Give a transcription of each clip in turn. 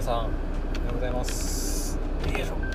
皆さんおはようございます。いいでしょ。う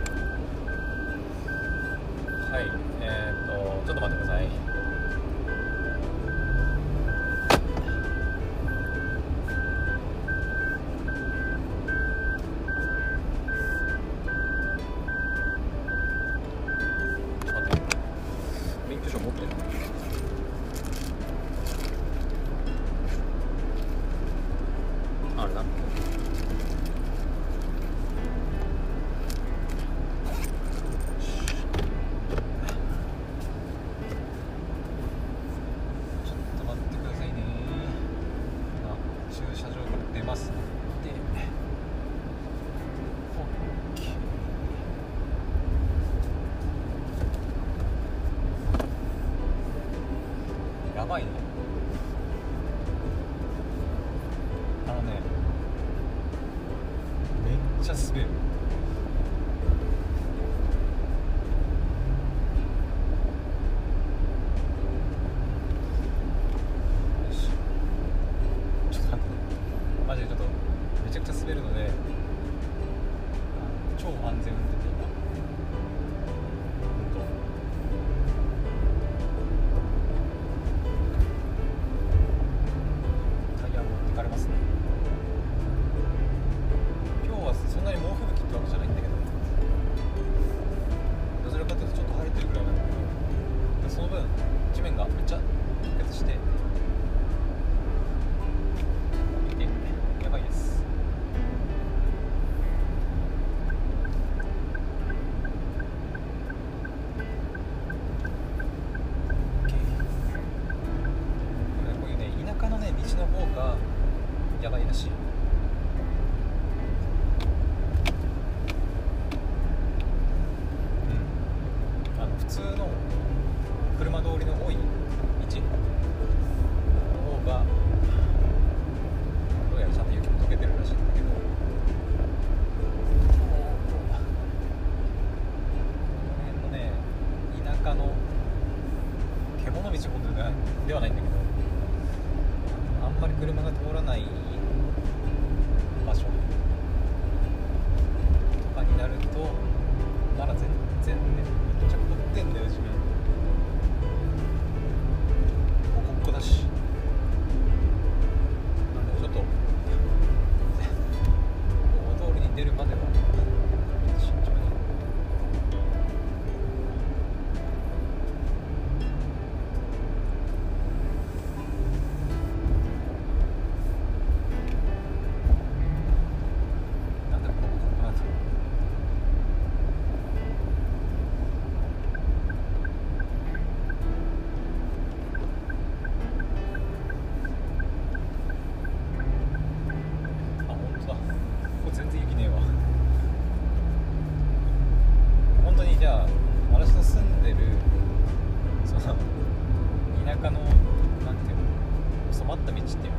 った道っていうか、ね、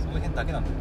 その辺だけなんだよ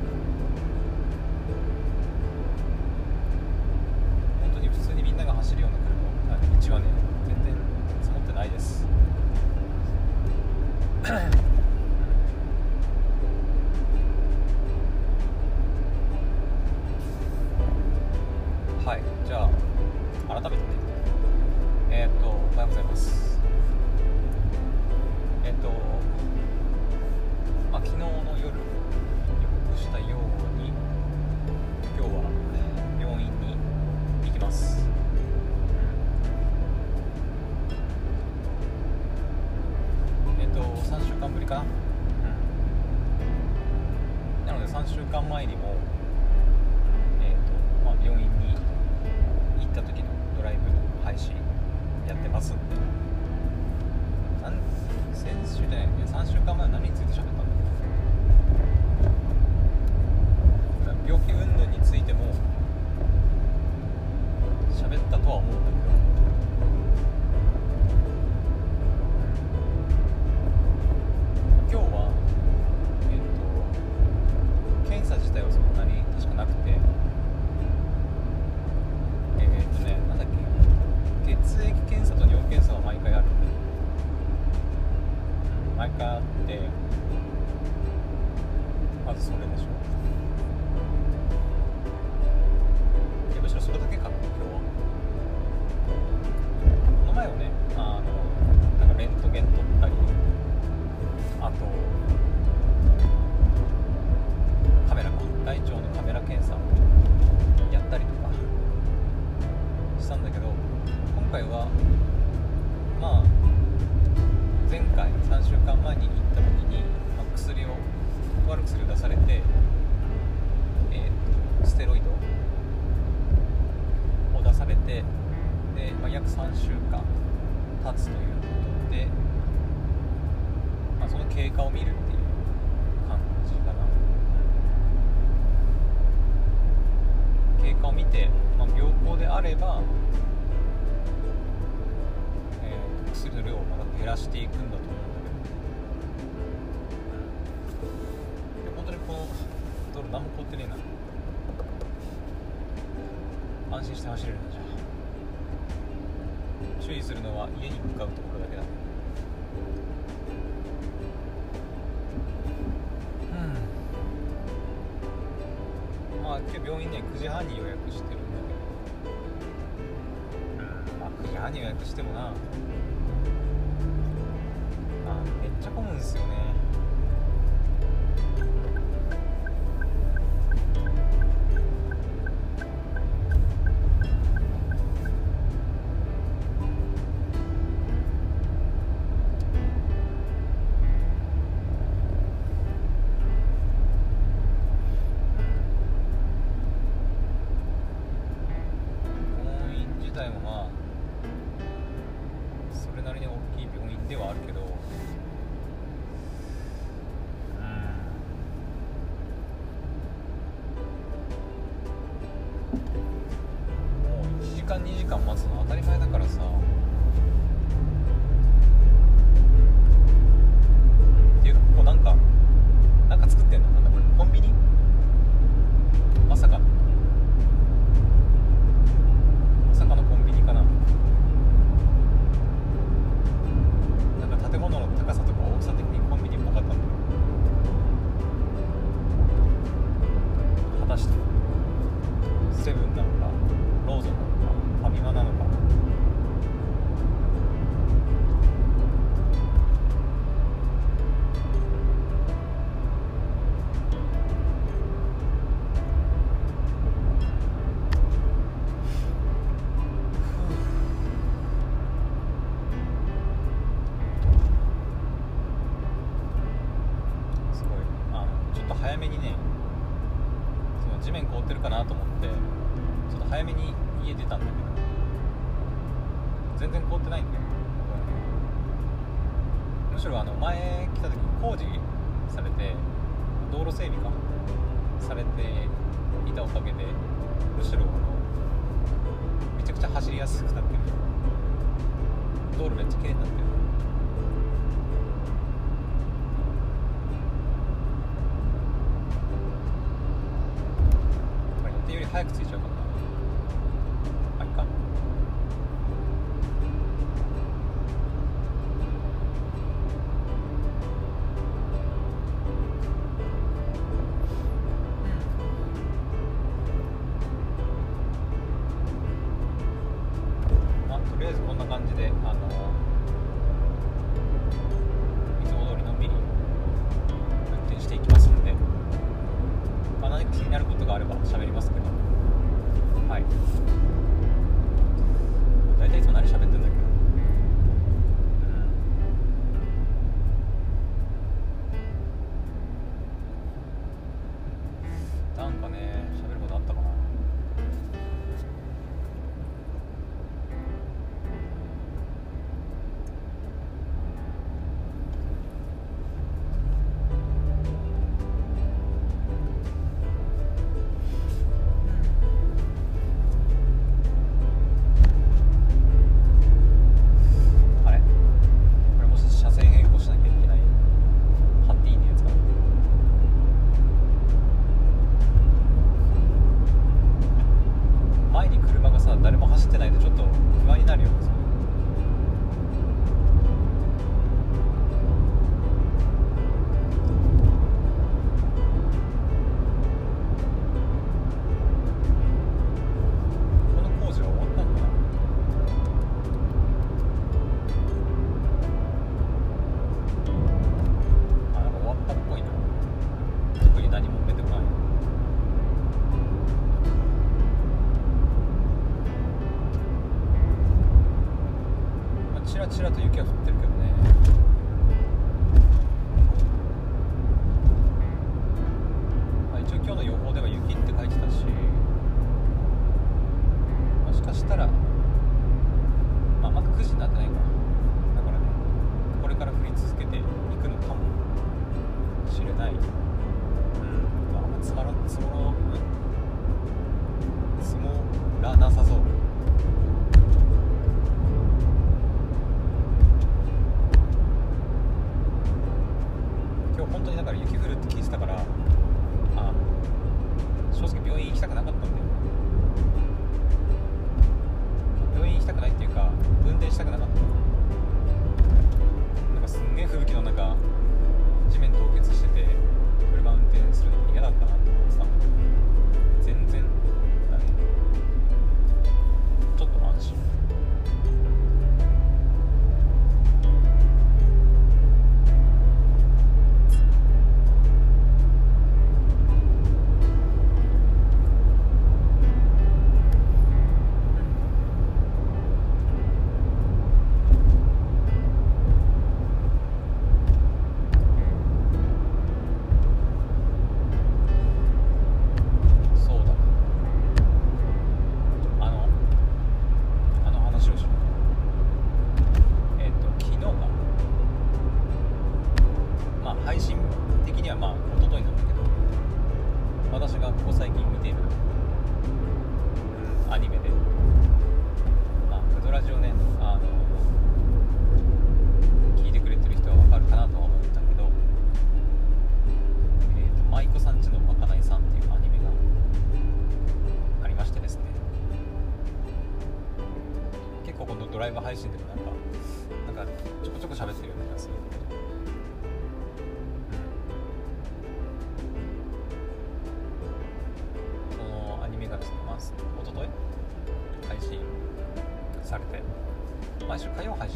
れば、えー、薬の量をまた減らしていくんだと思うんだけど、うん、本当にこの道路何も凍ってねえな。安心して走れるんだじゃあ。注意するのは家に向かうところだけだ。今日病院ね9時半に予 시스템이나 間2時間待つの当たり前だからさ。地面凍ってるかなと思ってちょっと早めに家出たんだけど全然凍ってないんでむしろあの前来た時工事されて道路整備かされていたおかげでむしろあのめちゃくちゃ走りやすくなってる。道路めっちゃ綺麗になってる。早く着いちゃうちらちらと雪は降ってるけどね。まあ一応今日の予報では雪って書いてたし。もしかしたらまあまだ9時になってないか。だ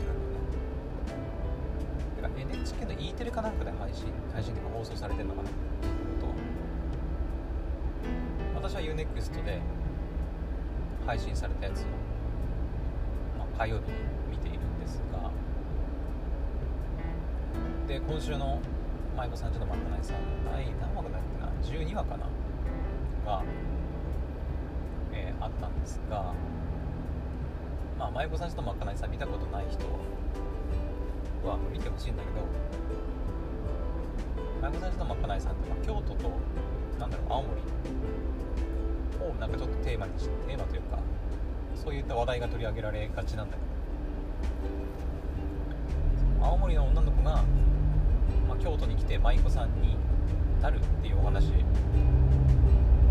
週火曜配信なんだよねてか NHK の E テレかなんかで配信配信っていうか放送されてるのかな？と。私は UNEXT で配信されたやつを、まあ、火曜日に見ているんですが。で今週の舞妓さんちのまかない。さん第何話だっけな？12話かな？が、えーあったんですが。まあ舞妓さんちのまかないさん見たことない人は見てほしいんだけど舞妓さんちのまかないさんって、まあ、京都となんだろう青森をなんかちょっとテーマにしてテーマというかそういった話題が取り上げられがちなんだけど。青森の女の子が、まあ、京都に来て舞妓さんになるっていうお話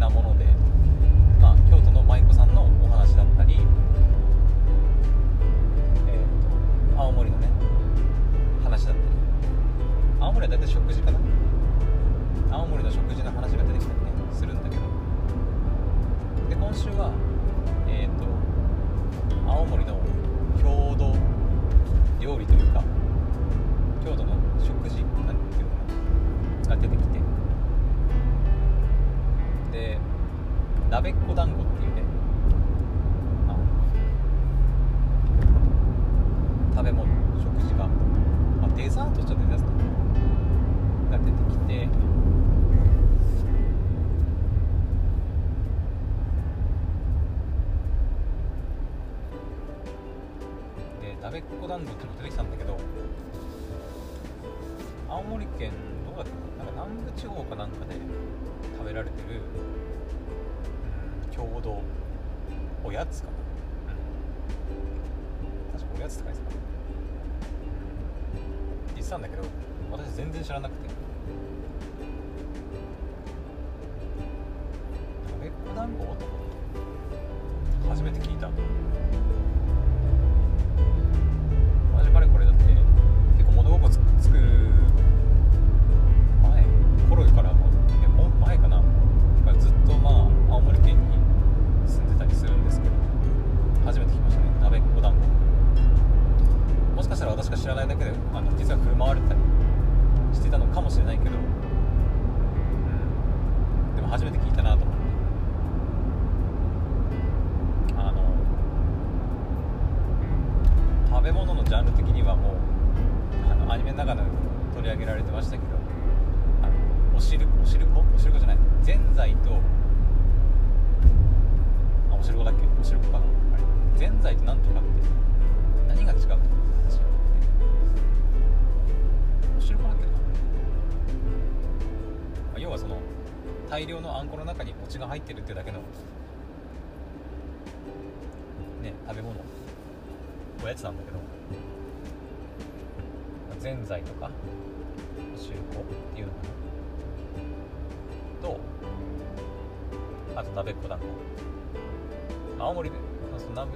なもので、まあ、京都の舞妓さんのお話だったり、森は大体食事かな。青森の食事の話が出てきたりねするんだけど。で今週はえっ、と青森の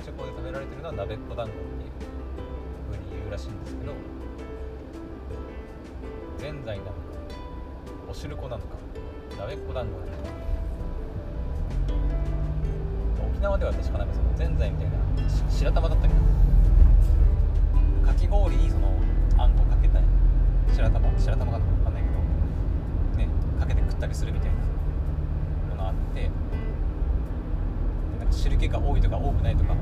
その南部地方で食べられてるのは鍋っこ団子っていうふうに言うらしいんですけどぜんざいなのかおしるこなのか。鍋っこ団子なのか沖縄では確かなんかそのぜんざいみたいな白玉だったけどかき氷にそのあんこかけた白玉白玉かな分かんないけどねかけて食ったりするみたいなものあって汁気が多いとか多くないとか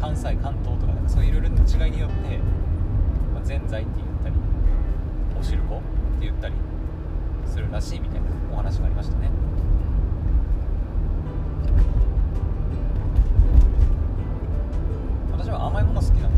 関西関東とかなんかそういういろいろな違いによって、ま、ぜんざいって言ったりおしるこって言ったりするらしいみたいなお話がありましたね。私は甘いもの好きな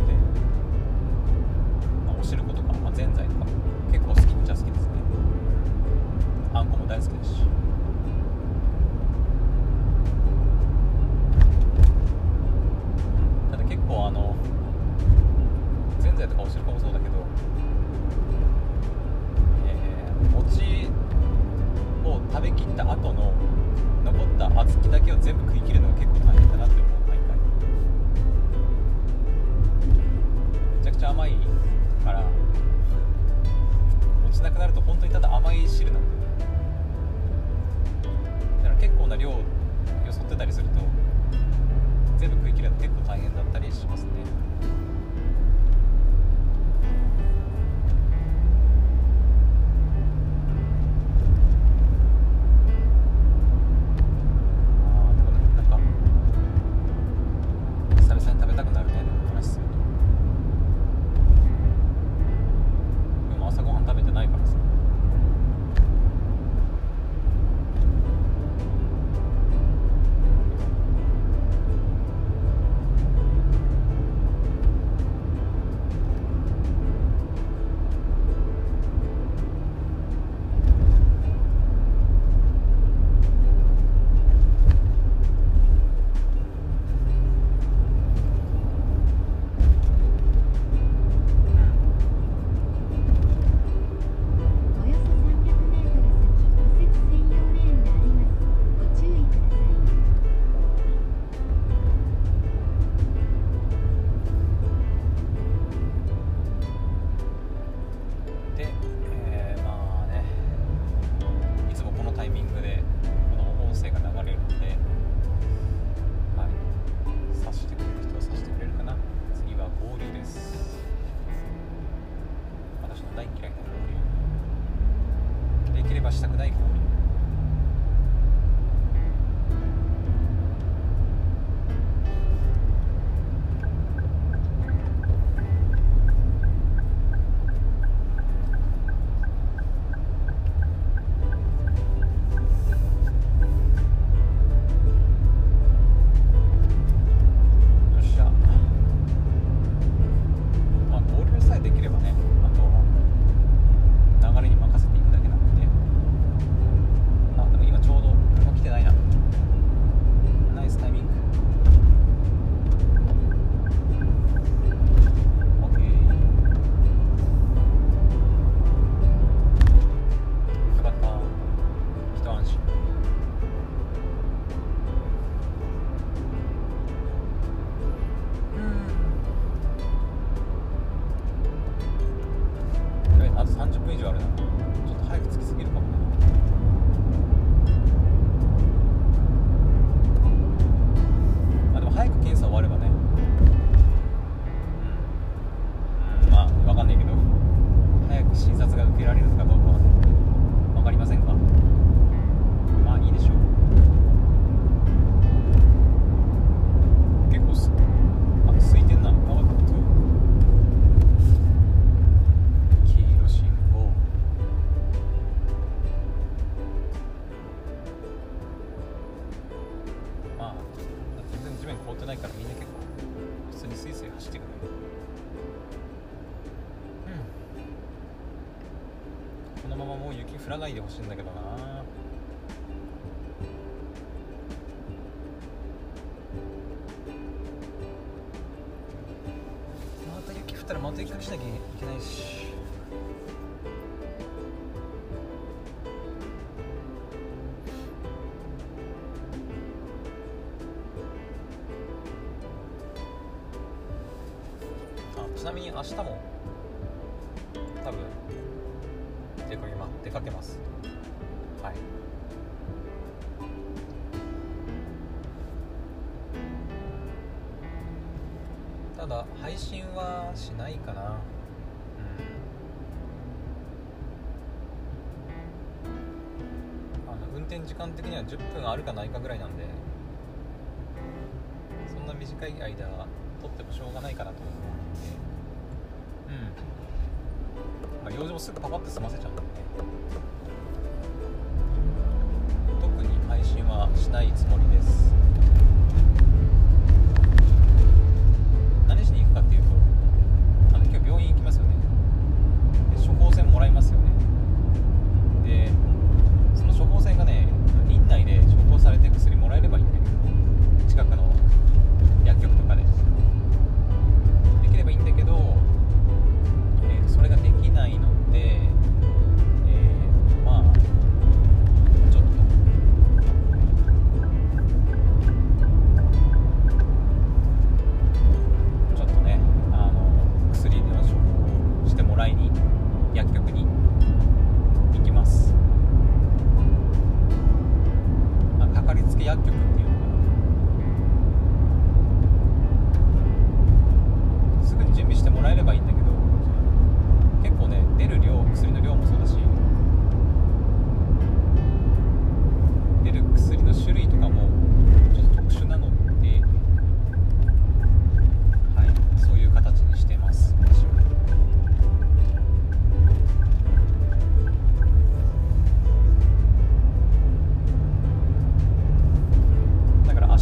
った後の残った小豆だけを全部食い切るのが結構大変だなって思う毎回。めちゃくちゃ甘いから落ちなくなると本当にただ甘い汁なんだよね。だから結構な量よそってたりすると全部食い切るの結構大変だったりしますねあーでもね。振らないでほしいんだけどな。また雪降ったらまた雪かしなきゃいけないし。時間的には10分あるかないかぐらいなんでそんな短い間撮ってもしょうがないかなと思って。うん、ま、用事もすぐパパッて済ませちゃうんで。ね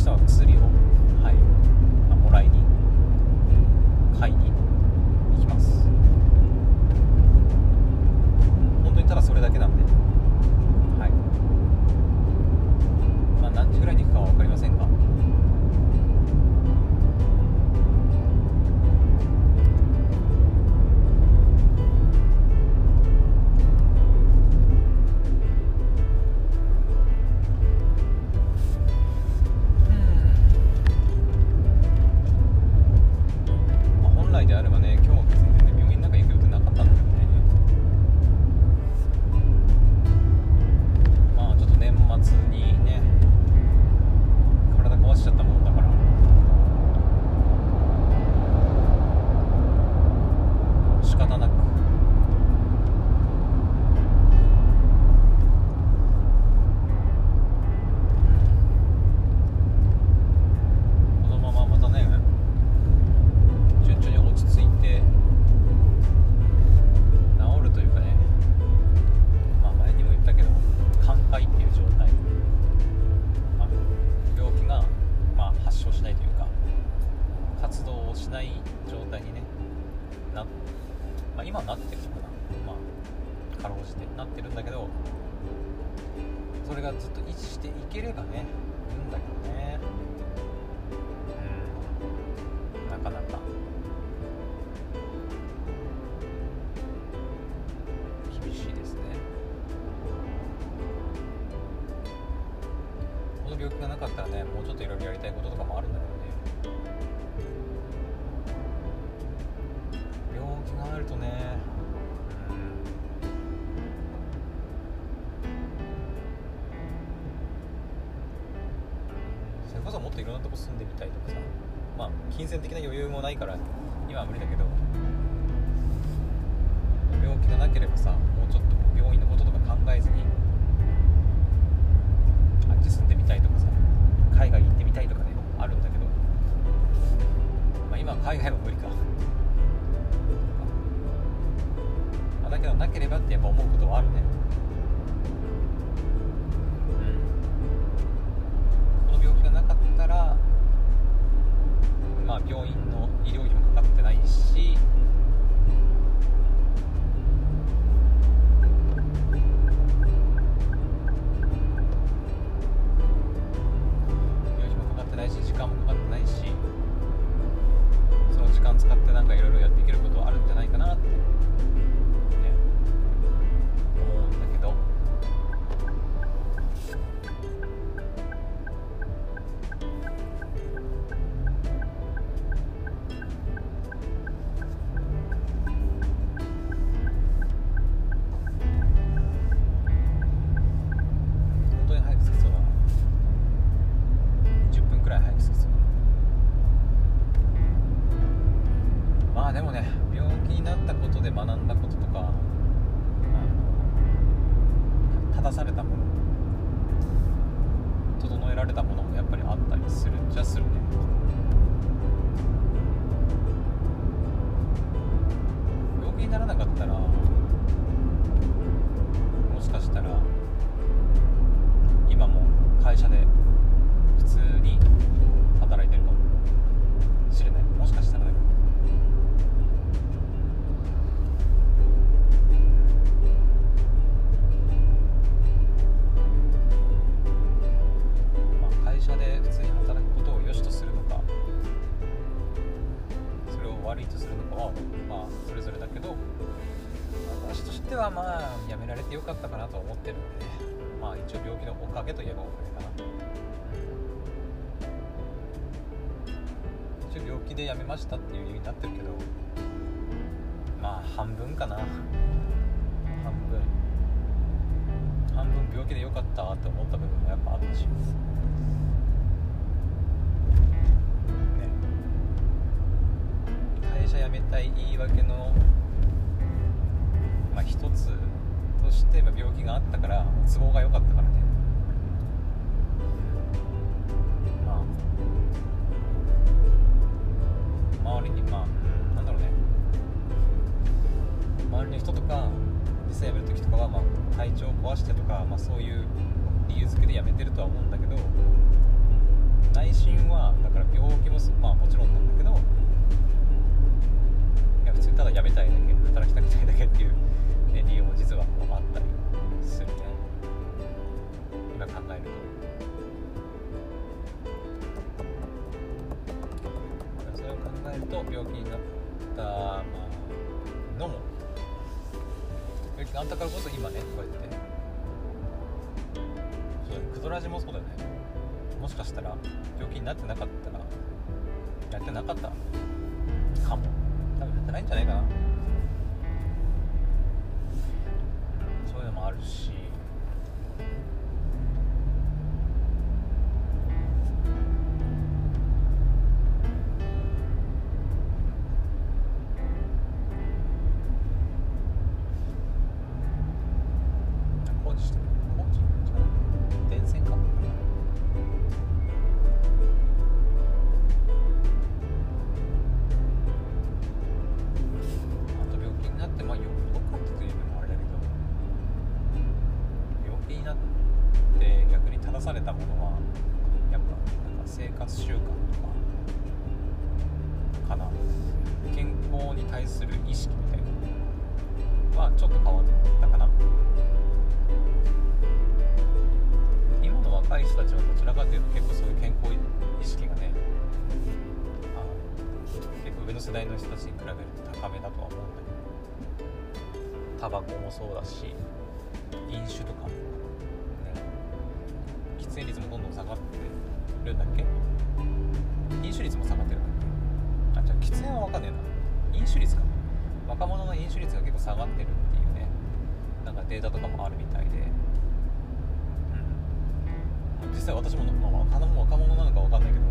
した薬を。ったりとかさまあ金銭的な余裕もないから今は無理だけど病気がなければさもうちょっと病院のこととか考えずにあっち住んでみたいとかさ海外行ってみたいとかねあるんだけど、まあ、今は海外は無理か、ま、だけどなければってやっぱ思うことはあるね。病院の医療費もかかってないし整えられたものもやっぱりあったりするっちゃするね。病気にならなかったらもしかしたら今も会社で普通に働いてるかもしれない。もしかしまあやめられてよかったかなと思ってるのでまあ一応病気のおかげといえばおかげかな。一応病気で辞めましたっていう理由になってるけどまあ半分かな。半分。半分病気でよかったって思った部分もやっぱあったし。ね。会社辞めたい言い訳の一つとして病気があったから都合が良かったからね。まあ周りにまあなんだろうね。周りの人とか実際辞める時とかは、まあ、体調を壊してとか、まあ、そういう理由付けで辞めてるとは思うんだけど内心はだから病気もまあもちろんなんだけどいや普通にただ辞めたいだけ働きたくないだけっていう、ね、理由も実はあったりするね。今考えると。それを考えると病気になった、まあのも病気があったからこそ今ねこうやって。そうクドラジもそうだよね。もしかしたら病気になってなかったらやってなかったかも。多分やってないんじゃないかな。あるしそうだし飲酒とかも、ね、喫煙率もどんどん下がってるんだっけ？飲酒率も下がってるんだっけ？あじゃあ喫煙は分かんねえな。飲酒率か。若者の飲酒率が結構下がってるっていうねなんかデータとかもあるみたいで。うん。実際私も、まあ、若者若者なのか分かんないけど、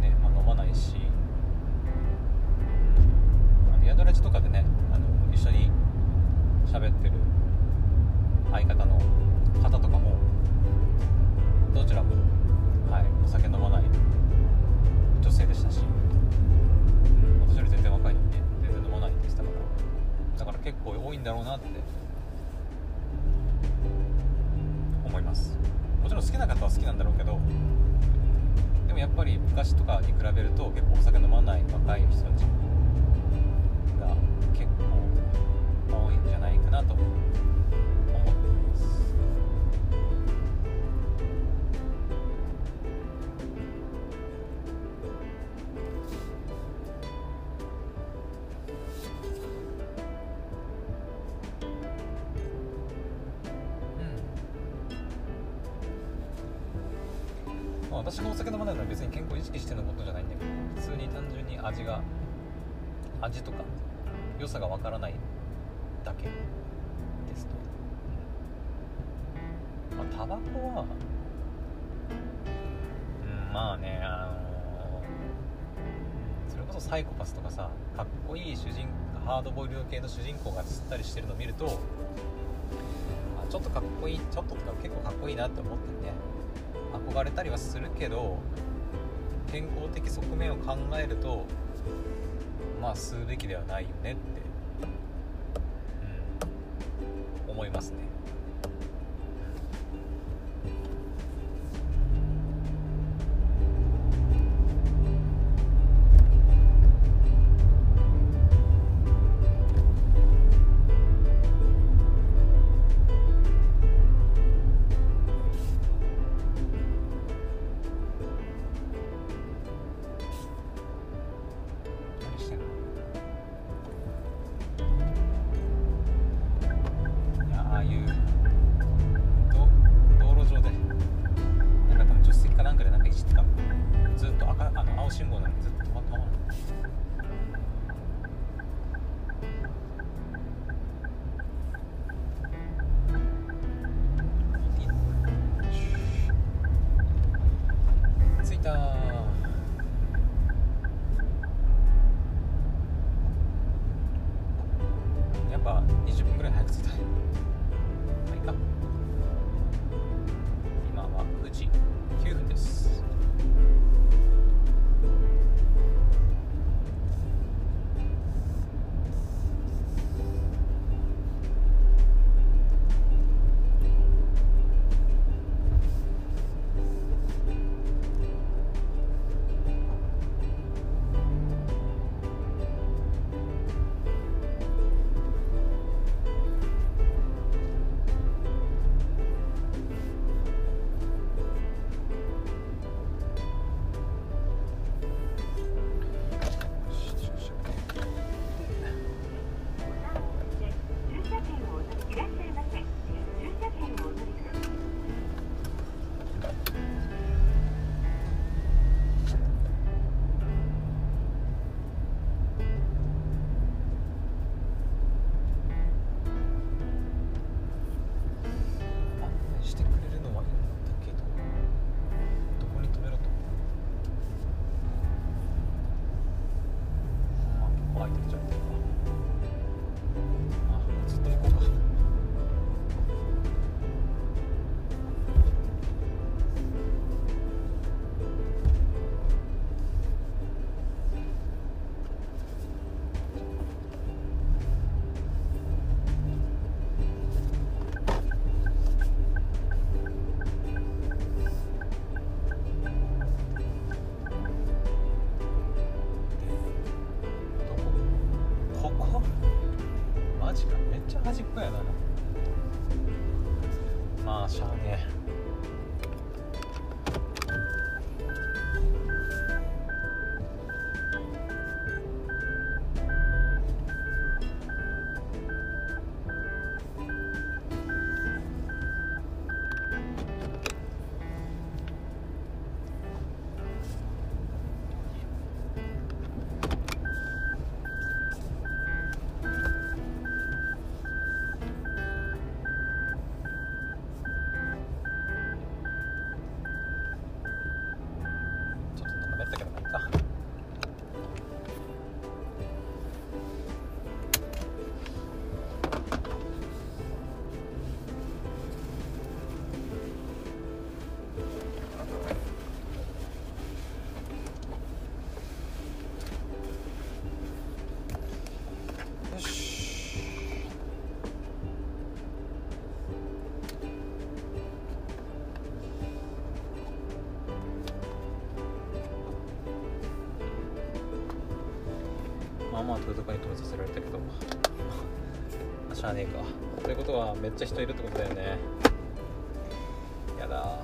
ねまあ、飲まないし、うん、リアドラジとかでねあの一緒に喋ってる相方の方とかもどちらも、はい、お酒飲まない女性でしたし、私より全然若いのにね全然飲まないって言ってたからだから結構多いんだろうなって思います。もちろん好きな方は好きなんだろうけどでもやっぱり昔とかに比べると結構お酒飲まない若い人たちなと思ってます。うん。まあ私がお酒飲まないのは別に健康意識してのことじゃないんだけど普通に単純に味が味とか良さがわからないだけ。まあ、タバコはうんまあねあのそれこそサイコパスとかさかっこいい主人ハードボイルド系の主人公が吸ったりしてるのを見るとあちょっとかっこいいちょっととか結構かっこいいなって思ってね憧れたりはするけど健康的側面を考えるとまあ吸うべきではないよねって、うん、思いますね。まあまあ遠いとかに止めさせられたけど。ま あしゃあねえか。ということはめっちゃ人いるってことだよね。やだ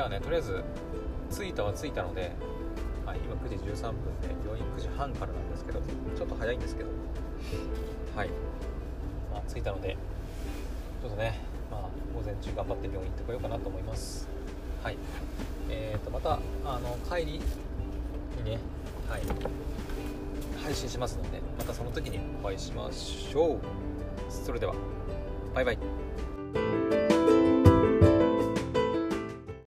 じゃあねとりあえず着いたは着いたのではい、今9時13分で病院9時半からなんですけどちょっと早いんですけど。はい、まあ、着いたのでちょっとね、まあ、午前中頑張って病院行ってこようかなと思います。はい。えー、とまたあの帰りにね、はい、配信しますのでまたその時にお会いしましょう。それではバイバイ。